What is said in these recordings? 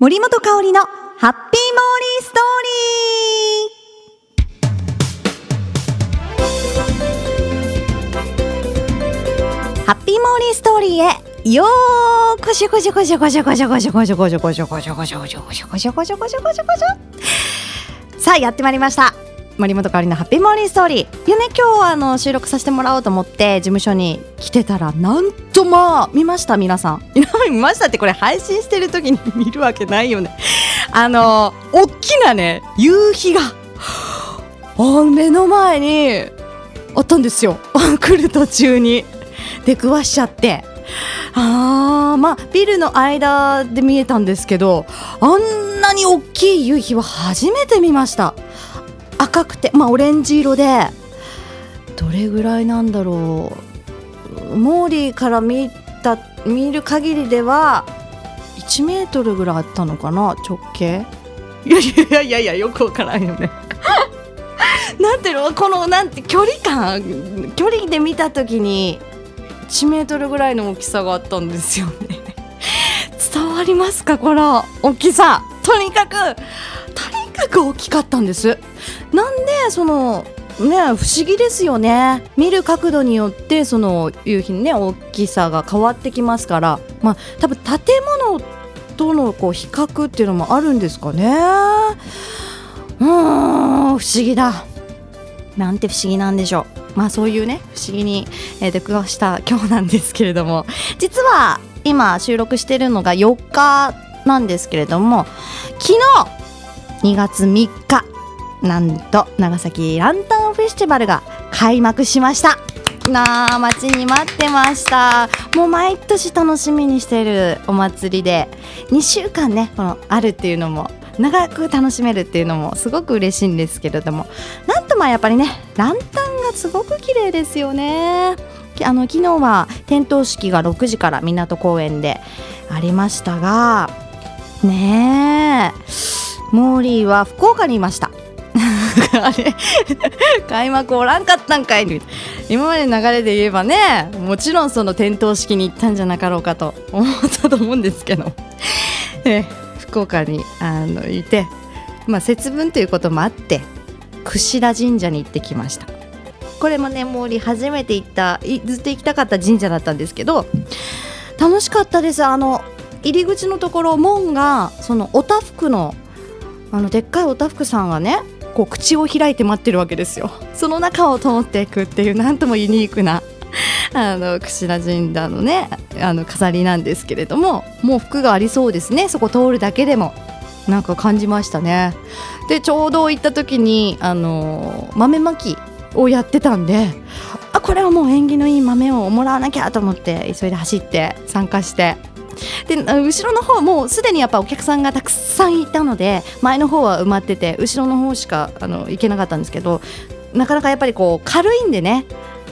森本香里のハッピーモーリーストーリー。ハッピーモーリーストーリーへよーこしょこしょこしょこしょこしょこしょこしょこしょこしょこしょこしょこしょこしょこしょこしょこしょこしょこしょさあやってまいりました森本香里のハッピーモーリーストーリー。いやね今日はあの収録させてもらおうと思って事務所に来てたらなんとまあ見ました皆さん。見ましたってこれ配信してる時に見るわけないよね。あの大きなね夕日があ目の前にあったんですよ。来る途中に。出くわしちゃって。あーまあビルの間で見えたんですけどあんなに大きい夕日は初めて見ました。赤くてまあオレンジ色で。どれぐらいなんだろう。モーリーから見た見る限りでは1メートルぐらいあったのかな直径。いやいやいやいやよくわからんよね。なんていうの？このなんて距離感距離で見た時に1メートルぐらいの大きさがあったんですよね。伝わりますか？この大きさ。とにかくとにかく大きかったんですなんでそのね不思議ですよね。見る角度によってその夕日のね大きさが変わってきますから。まあ多分建物とのこう比較っていうのもあるんですかね。うん不思議だ。なんて不思議なんでしょう。まあそういうね不思議に、え、出くわした今日なんですけれども。実は今収録してるのが4日なんですけれども昨日2月3日なんと長崎ランタンフェスティバルが開幕しました。なあ待ちに待ってました。もう毎年楽しみにしているお祭りで2週間ねこのあるっていうのも長く楽しめるっていうのもすごく嬉しいんですけれども。なんとまあやっぱりねランタンがすごく綺麗ですよね。あの昨日は点灯式が6時から港公園でありましたがねえモーリーは福岡にいました。あれ開幕おらんかったんかい今までの流れで言えばねもちろんその点灯式に行ったんじゃなかろうかと思ったと思うんですけど、え福岡にあのいて、まあ、節分ということもあって櫛田神社に行ってきました。これもね毛利初めて行ったずっと行きたかった神社だったんですけど楽しかったです。あの入り口のところ門がそのおたふくのあのでっかいおたふくさんがねこう口を開いて待ってるわけですよ。その中を通っていくっていうなんともユニークなあの櫛田神社のねあの飾りなんですけれどももう服がありそうですね。そこ通るだけでも。なんか感じましたね。でちょうど行った時にあの豆まきをやってたんであこれはもう縁起のいい豆をもらわなきゃと思って急いで走って参加してで後ろの方もうすでにやっぱお客さんがたくさんいたので前の方は埋まってて後ろの方しかあの行けなかったんですけどなかなかやっぱりこう軽いんでね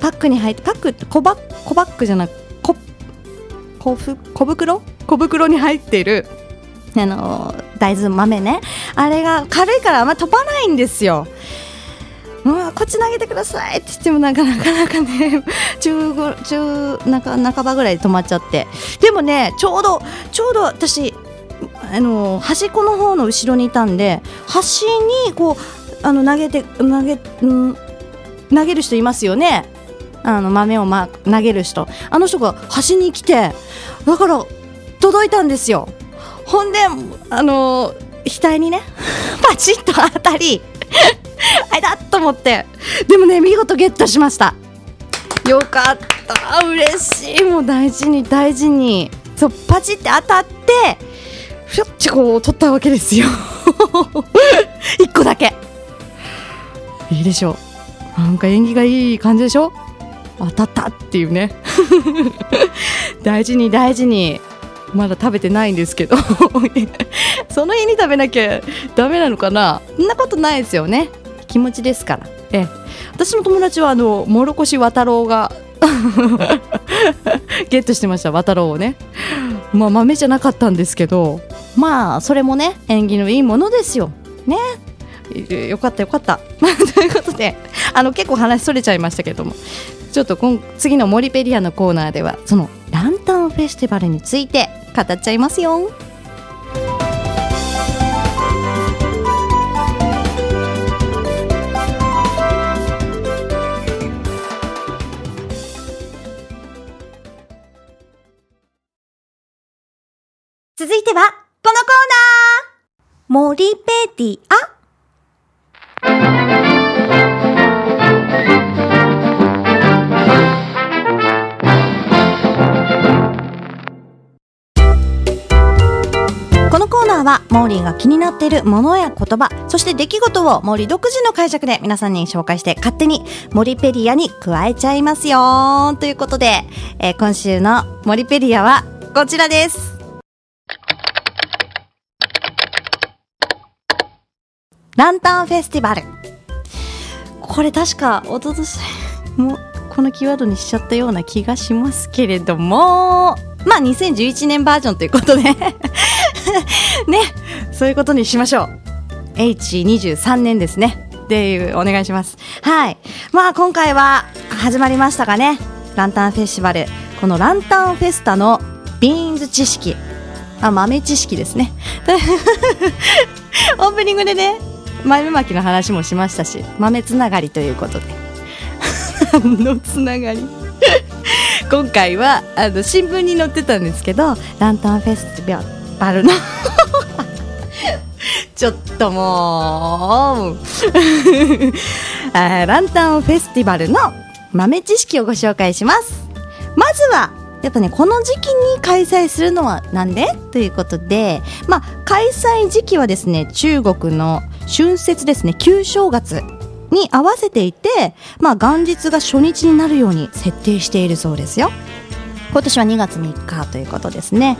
パックに入ってパックって小バ小バッグじゃなく小小小袋？小袋に入っているあの大豆豆ねあれが軽いからあんま飛ばないんですよ。こっち投げてくださいって言ってもなかなかなかね 中中半ばぐらいで止まっちゃって。でもねちょうどちょうど私あの端っこの方の後ろにいたんで端にこうあの投げて投げ、ん、投げる人いますよね。あの豆を、ま、投げる人。あの人が端に来てだから届いたんですよ。ほんであの額にね パチッと当たり あれだと思って。でもね見事ゲットしました。よかった。嬉しい。もう大事に大事に。そうパチって当たってふよっちこう取ったわけですよ。一個だけ。いいでしょう。なんか縁起がいい感じでしょ。当たったっていうね。大事に大事に。まだ食べてないんですけど。その日に食べなきゃダメなのかな。そんなことないですよね。気持ちですから。え私の友達はあのもろこし渡ろうが ゲットしてました渡ろうをね。まあ豆じゃなかったんですけど。まあそれもね縁起のいいものですよ。ね。よかったよかった。ということであの結構話それちゃいましたけども。ちょっと今次のモリペリアのコーナーではそのランタンフェスティバルについて語っちゃいますよ続いては、このコーナー。森ペディアこのコーナーはモーリーが気になっているものや言葉、そして出来事をモーリー独自の解釈で皆さんに紹介して勝手にモリペディアに加えちゃいますよということで、えー今週のモリペディアはこちらです。ランタンフェスティバル。これ確か、おととし、も、このキーワードにしちゃったような気がしますけれども、まあ、2011年バージョンということで、ね、そういうことにしましょう。H23 年ですね。っていう、お願いします。はい。まあ、今回は、始まりましたかね。ランタンフェスティバル。このランタンフェスタのビーンズ知識。あ、豆知識ですね。オープニングでね、豆まきの話もしましたし、豆つながりということで。のつながり 今回は、あの、新聞に載ってたんですけど、ランタンフェスティバルの ちょっともうあランタンフェスティバルの豆知識をご紹介します。まずは、やっぱね、この時期に開催するのはなんで？ということで、まあ、開催時期はですね、中国の春節ですね、旧正月に合わせていて、まあ、元日が初日になるように設定しているそうですよ。今年は2月3日ということですね。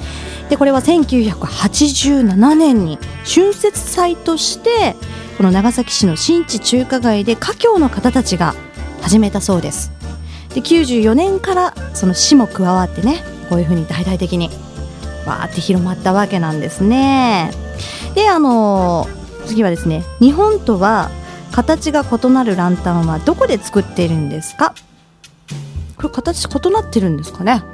で、これは1987年に春節祭として、この長崎市の新地中華街で華僑の方たちが始めたそうです。で、94年からその市も加わってね、こういうふうに大々的にわーって広まったわけなんですね。で、あのー次はですね、日本とは形が異なるランタンはどこで作っているんですか？これ形異なってるんですかね？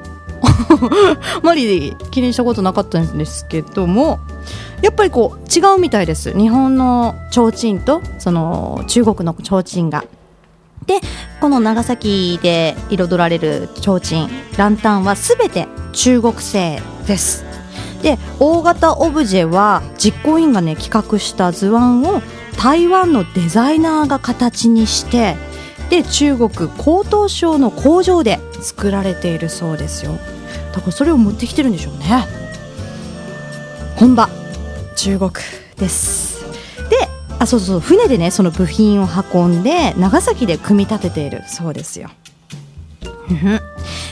マリで気にしたことなかったんですけどもやっぱりこう違うみたいです。日本の提灯とその中国の提灯が。でこの長崎で彩られる提灯ランタンはすべて中国製です。で大型オブジェは実行委員がね企画した図案を台湾のデザイナーが形にしてで中国高等省の工場で作られているそうですよ。だからそれを持ってきてるんでしょうね。本場中国です。であそうそう船でねその部品を運んで長崎で組み立てているそうですよ。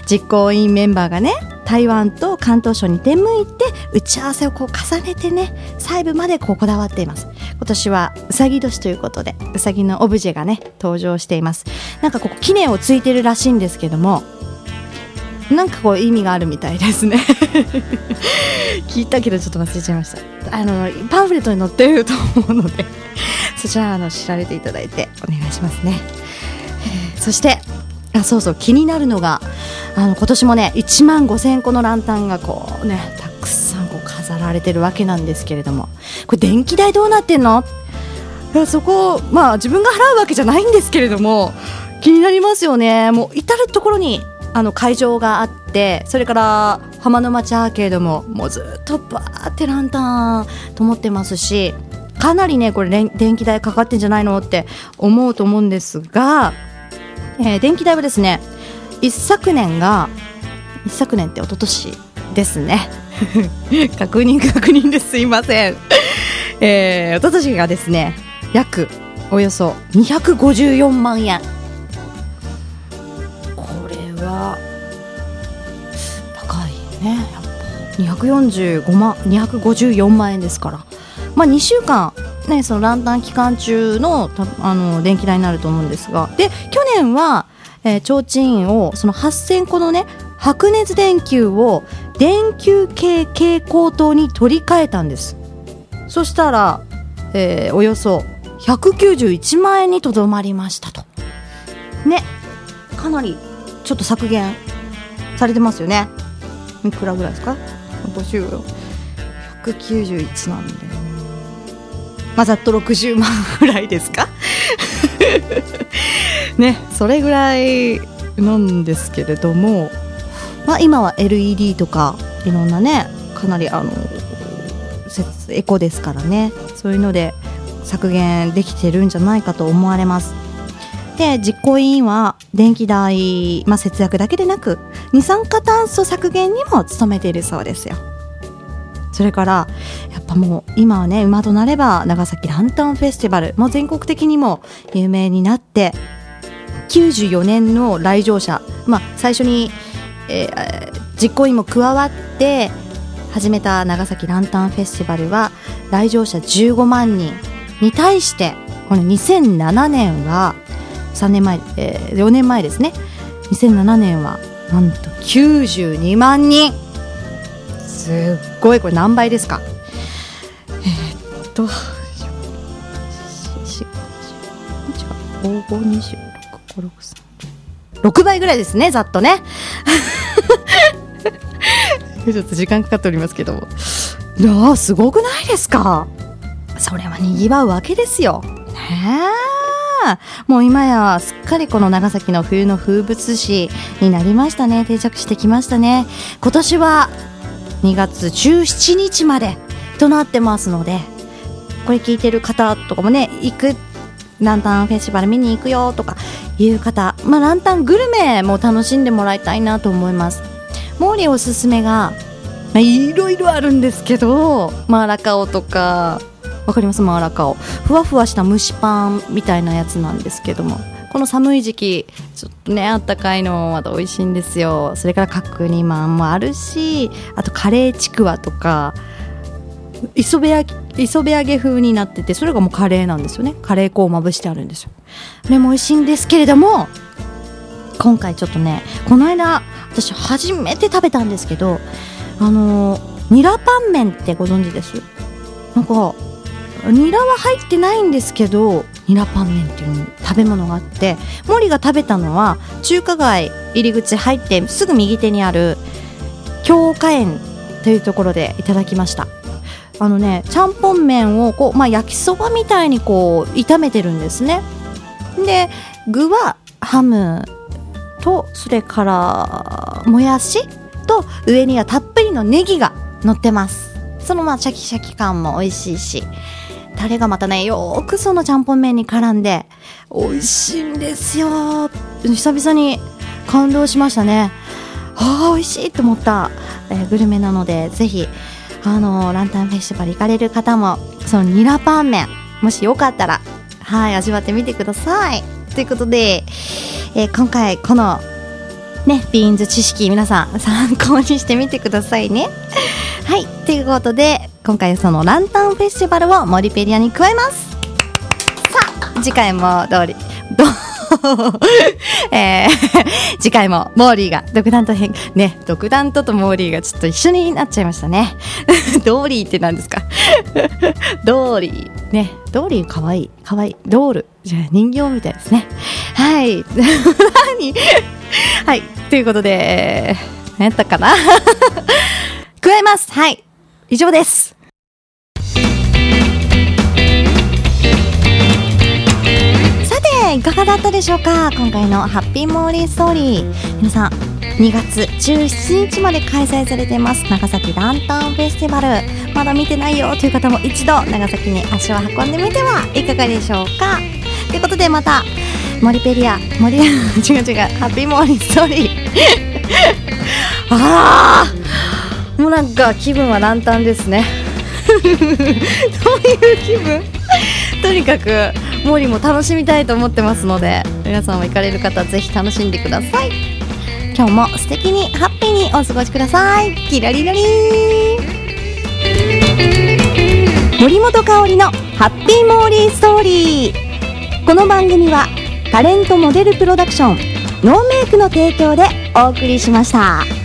実行委員メンバーがね台湾と関東省に出向いて打ち合わせをこう重ねてね細部までこうこだわっています。今年はうさぎ年ということでうさぎのオブジェがね登場しています。なんかここ記念をついてるらしいんですけどもなんかこう意味があるみたいですね。聞いたけどちょっと忘れちゃいました。あのパンフレットに載ってると思うのでそちらあの調べていただいてお願いしますね。そしてそうそう気になるのがあの今年もね1万5000個のランタンがこうねたくさんこう飾られてるわけなんですけれども。これ電気代どうなってんの？いやそこまあ自分が払うわけじゃないんですけれども気になりますよね。もう至る所にあの会場があってそれから浜の町アーケードももうずっとバーってランタン灯ってますしかなりねこれ電気代かかってんじゃないの？って思うと思うんですが、えー電気代はですね一昨年が一昨年って一昨年ですね。確認 確認ですいません。えー、一昨年がですね約およそ254万円。これは高いねやっぱ。245万254万円ですから。まあ2週間ねそのランタン期間中のたあの電気代になると思うんですが。で去年はえー、提灯をその8000個のね白熱電球を電球系蛍光灯に取り替えたんです。そしたら、えーおよそ191万円にとどまりましたと。ねかなりちょっと削減されてますよね。いくらぐらいですか？50よ191なんで。まあざっと60万ぐらいですか？ねそれぐらいなんですけれども、まあ、今は LED とかいろんなねかなりあのエコですからね。そういうので削減できてるんじゃないかと思われます。で実行委員は電気代、まあ、節約だけでなく二酸化炭素削減にも努めているそうですよ。それからやっぱもう今はね馬となれば長崎ランタンフェスティバルもう全国的にも有名になって94年の来場者、まあ、最初に、えー、実行委員も加わって始めた長崎ランタンフェスティバルは来場者15万人。に対してこの2007年は3年前、えー、4年前ですね。2007年はなんと92万人。すっごいこれ何倍ですか？えー、っと6倍ぐらいですねざっとね。ちょっと時間かかっておりますけども。いやすごくないですか？それはにぎわうわけですよ。ねえ。もう今やすっかりこの長崎の冬の風物詩になりましたね。定着してきましたね。今年は2月17日までとなってますのでこれ聞いてる方とかもね行くランタンフェスティバル見に行くよとかいう方、まあ、ランタングルメも楽しんでもらいたいなと思います。モーリーおすすめが、まあ、いろいろあるんですけどマーラカオとかわかります？マーラカオ。ふわふわした蒸しパンみたいなやつなんですけども。この寒い時期ちょっとねあったかいのまた美味しいんですよ。それから角煮まんもあるしあとカレーちくわとか磯辺揚げ磯辺揚げ風になっててそれがもうカレーなんですよね。カレー粉をまぶしてあるんですよ。これも美味しいんですけれども今回ちょっとねこの間私初めて食べたんですけどあのニラパン麺ってご存知です？なんかニラは入ってないんですけどニラパン麺っていう食べ物があって森が食べたのは中華街入り口入ってすぐ右手にある京華園というところでいただきました。あのねちゃんぽん麺をこう、まあ、焼きそばみたいにこう炒めてるんですね。で具はハムとそれからもやしと上にはたっぷりのネギが乗ってます。そのまあシャキシャキ感も美味しいし。タレがまたねよくそのちゃんぽん麺に絡んで美味しいんですよ。久々に感動しましたね。ああ美味しいと思った、えー、グルメなのでぜひあのー、ランタンフェスティバル行かれる方もそのニラパン麺もしよかったらはい味わってみてください。ということで、えー、今回このねビーンズ知識皆さん参考にしてみてくださいね。はいということで今回そのランタンフェスティバルをモリペリアに加えます。さあ次回もモーリーど えー、次回もモーリーが独断と偏ね独断ととモーリーがちょっと一緒になっちゃいましたね。ドーリーって何ですか？ドーリーねドーリーかわいいかわいいドールじゃあ人形みたいですね。はい。何？はい。ということで何やったかな？加えます。はい。以上です。さていかがだったでしょうか？今回のハッピーモーリーストーリー。皆さん2月17日まで開催されています。長崎ランタンフェスティバル。まだ見てないよという方も一度長崎に足を運んでみてはいかがでしょうか？ということでまたモリペリアモリ 違う違うハッピーモーリーストーリー。ああもうなんか気分はランタンですね。どういう気分？とにかくモーリーも楽しみたいと思ってますので皆さんも行かれる方ぜひ楽しんでください。今日も素敵にハッピーにお過ごしください。キラリラリ。森本香里のハッピーモーリーストーリー。この番組はタレントモデルプロダクションノーメイクの提供でお送りしました。